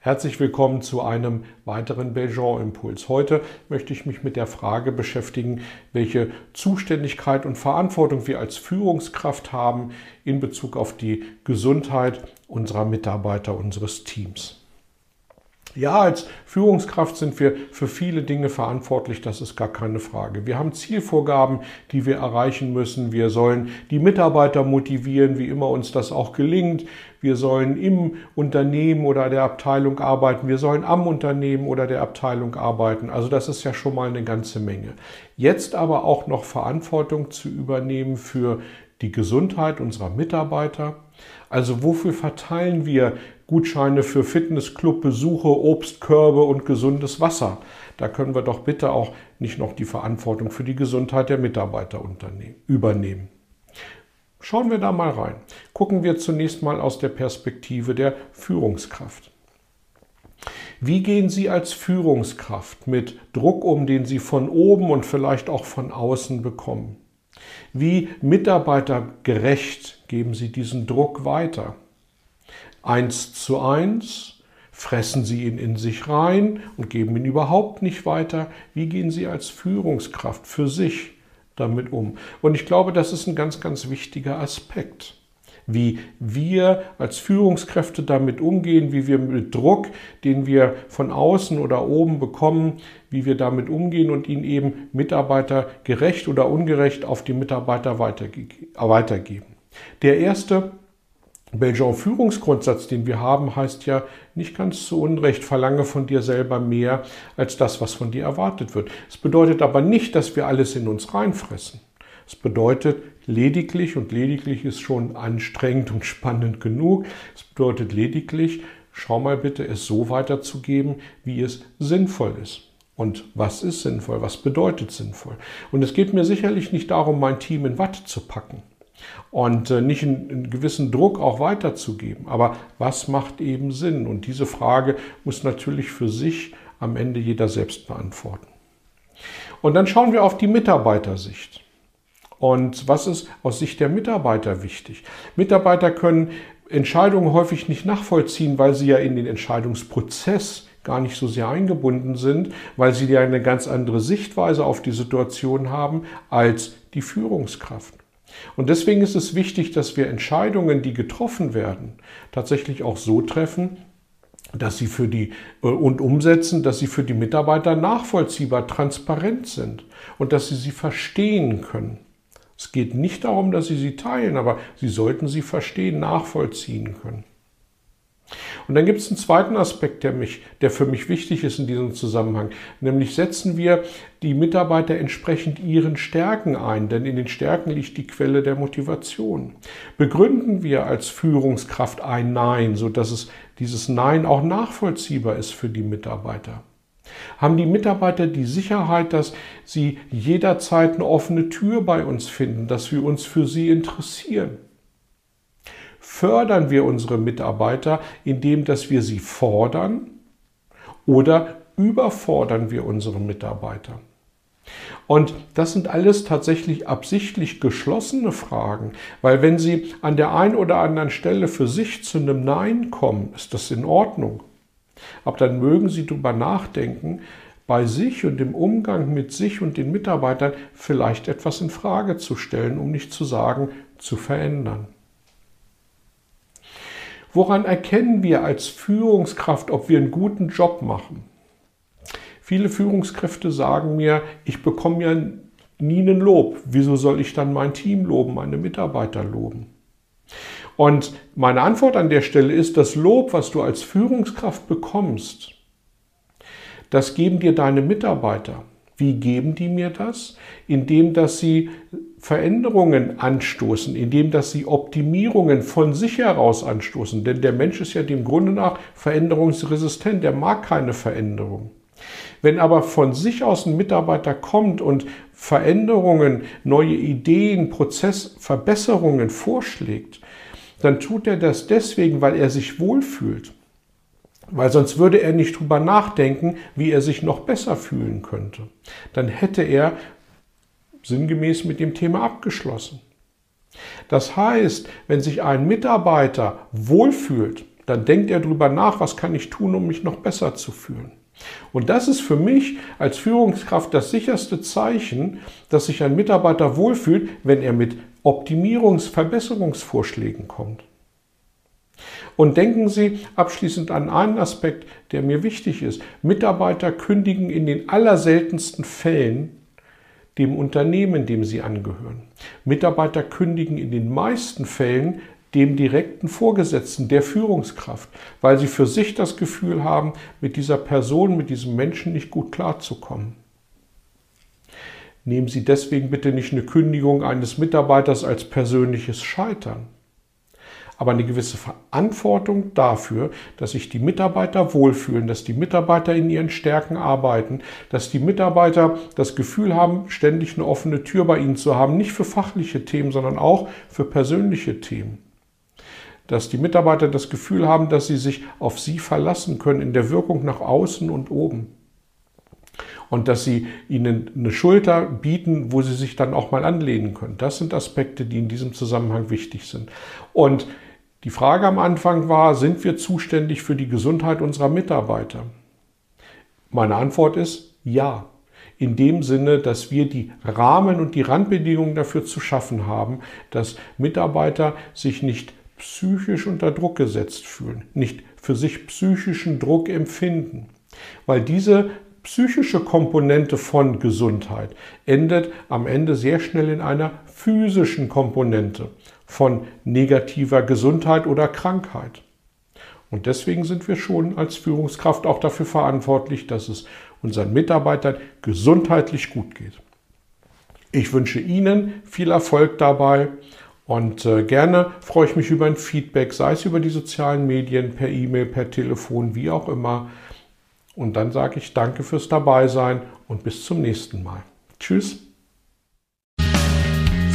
Herzlich willkommen zu einem weiteren Belgian-Impuls. Heute möchte ich mich mit der Frage beschäftigen, welche Zuständigkeit und Verantwortung wir als Führungskraft haben in Bezug auf die Gesundheit unserer Mitarbeiter, unseres Teams. Ja, als Führungskraft sind wir für viele Dinge verantwortlich, das ist gar keine Frage. Wir haben Zielvorgaben, die wir erreichen müssen. Wir sollen die Mitarbeiter motivieren, wie immer uns das auch gelingt. Wir sollen im Unternehmen oder der Abteilung arbeiten. Wir sollen am Unternehmen oder der Abteilung arbeiten. Also das ist ja schon mal eine ganze Menge. Jetzt aber auch noch Verantwortung zu übernehmen für die Gesundheit unserer Mitarbeiter. Also wofür verteilen wir Gutscheine für Fitnessclub-Besuche, Obstkörbe und gesundes Wasser. Da können wir doch bitte auch nicht noch die Verantwortung für die Gesundheit der Mitarbeiter übernehmen. Schauen wir da mal rein. Gucken wir zunächst mal aus der Perspektive der Führungskraft. Wie gehen Sie als Führungskraft mit Druck um, den Sie von oben und vielleicht auch von außen bekommen? Wie mitarbeitergerecht geben Sie diesen Druck weiter? Eins zu eins? Fressen Sie ihn in sich rein und geben ihn überhaupt nicht weiter? Wie gehen Sie als Führungskraft für sich damit um? Und ich glaube, das ist ein ganz, ganz wichtiger Aspekt. Wie wir als Führungskräfte damit umgehen, wie wir mit Druck, den wir von außen oder oben bekommen, wie wir damit umgehen und ihn eben Mitarbeiter gerecht oder ungerecht auf die Mitarbeiter weitergeben. Der erste Belgian-Führungsgrundsatz, den wir haben, heißt ja nicht ganz zu Unrecht, verlange von dir selber mehr als das, was von dir erwartet wird. Es bedeutet aber nicht, dass wir alles in uns reinfressen. Es bedeutet lediglich, und lediglich ist schon anstrengend und spannend genug, es bedeutet lediglich, schau mal bitte, es so weiterzugeben, wie es sinnvoll ist. Und was ist sinnvoll? Was bedeutet sinnvoll? Und es geht mir sicherlich nicht darum, mein Team in Watt zu packen und äh, nicht einen, einen, gewissen Druck auch weiterzugeben. Aber was macht eben Sinn? Und diese Frage muss natürlich für sich am Ende jeder selbst beantworten. Und dann schauen wir auf die Mitarbeitersicht. Und was ist aus Sicht der Mitarbeiter wichtig? Mitarbeiter können Entscheidungen häufig nicht nachvollziehen, weil sie ja in den Entscheidungsprozess gar nicht so sehr eingebunden sind, weil sie ja eine ganz andere Sichtweise auf die Situation haben als die Führungskraft. Und deswegen ist es wichtig, dass wir Entscheidungen, die getroffen werden, tatsächlich auch so treffen, dass sie für die äh, und umsetzen, dass sie für die Mitarbeiter nachvollziehbar, transparent sind und dass sie sie verstehen können. Es geht nicht darum, dass sie sie teilen, aber sie sollten sie verstehen, nachvollziehen können. Und dann gibt es einen zweiten Aspekt, der, mich, der für mich wichtig ist in diesem Zusammenhang, nämlich setzen wir die Mitarbeiter entsprechend ihren Stärken ein, denn in den Stärken liegt die Quelle der Motivation. Begründen wir als Führungskraft ein Nein, sodass es dieses Nein auch nachvollziehbar ist für die Mitarbeiter. Haben die Mitarbeiter die Sicherheit, dass sie jederzeit eine offene Tür bei uns finden, dass wir uns für sie interessieren? Fördern wir unsere Mitarbeiter, indem dass wir sie fordern oder überfordern wir unsere Mitarbeiter? Und das sind alles tatsächlich absichtlich geschlossene Fragen, weil wenn Sie an der einen oder anderen Stelle für sich zu einem Nein kommen, ist das in Ordnung. Aber dann mögen Sie darüber nachdenken, bei sich und im Umgang mit sich und den Mitarbeitern vielleicht etwas in Frage zu stellen, um nicht zu sagen, zu verändern. Woran erkennen wir als Führungskraft, ob wir einen guten Job machen? Viele Führungskräfte sagen mir, ich bekomme ja nie einen Lob. Wieso soll ich dann mein Team loben, meine Mitarbeiter loben? Und meine Antwort an der Stelle ist, das Lob, was du als Führungskraft bekommst, das geben dir deine Mitarbeiter. Wie geben die mir das? Indem, dass sie Veränderungen anstoßen, indem, dass sie Optimierungen von sich heraus anstoßen. Denn der Mensch ist ja dem Grunde nach veränderungsresistent, der mag keine Veränderung. Wenn aber von sich aus ein Mitarbeiter kommt und Veränderungen, neue Ideen, Prozessverbesserungen vorschlägt, dann tut er das deswegen, weil er sich wohlfühlt. Weil sonst würde er nicht drüber nachdenken, wie er sich noch besser fühlen könnte. Dann hätte er sinngemäß mit dem Thema abgeschlossen. Das heißt, wenn sich ein Mitarbeiter wohlfühlt, dann denkt er drüber nach, was kann ich tun, um mich noch besser zu fühlen. Und das ist für mich als Führungskraft das sicherste Zeichen, dass sich ein Mitarbeiter wohlfühlt, wenn er mit Optimierungs-, Verbesserungsvorschlägen kommt. Und denken Sie abschließend an einen Aspekt, der mir wichtig ist. Mitarbeiter kündigen in den allerseltensten Fällen dem Unternehmen, dem sie angehören. Mitarbeiter kündigen in den meisten Fällen dem direkten Vorgesetzten, der Führungskraft, weil sie für sich das Gefühl haben, mit dieser Person, mit diesem Menschen nicht gut klarzukommen. Nehmen Sie deswegen bitte nicht eine Kündigung eines Mitarbeiters als persönliches Scheitern, aber eine gewisse Verantwortung dafür, dass sich die Mitarbeiter wohlfühlen, dass die Mitarbeiter in ihren Stärken arbeiten, dass die Mitarbeiter das Gefühl haben, ständig eine offene Tür bei ihnen zu haben, nicht für fachliche Themen, sondern auch für persönliche Themen dass die Mitarbeiter das Gefühl haben, dass sie sich auf sie verlassen können in der Wirkung nach außen und oben. Und dass sie ihnen eine Schulter bieten, wo sie sich dann auch mal anlehnen können. Das sind Aspekte, die in diesem Zusammenhang wichtig sind. Und die Frage am Anfang war, sind wir zuständig für die Gesundheit unserer Mitarbeiter? Meine Antwort ist ja. In dem Sinne, dass wir die Rahmen und die Randbedingungen dafür zu schaffen haben, dass Mitarbeiter sich nicht psychisch unter Druck gesetzt fühlen, nicht für sich psychischen Druck empfinden. Weil diese psychische Komponente von Gesundheit endet am Ende sehr schnell in einer physischen Komponente von negativer Gesundheit oder Krankheit. Und deswegen sind wir schon als Führungskraft auch dafür verantwortlich, dass es unseren Mitarbeitern gesundheitlich gut geht. Ich wünsche Ihnen viel Erfolg dabei und äh, gerne freue ich mich über ein Feedback, sei es über die sozialen Medien, per E-Mail, per Telefon, wie auch immer. Und dann sage ich danke fürs Dabeisein und bis zum nächsten Mal. Tschüss.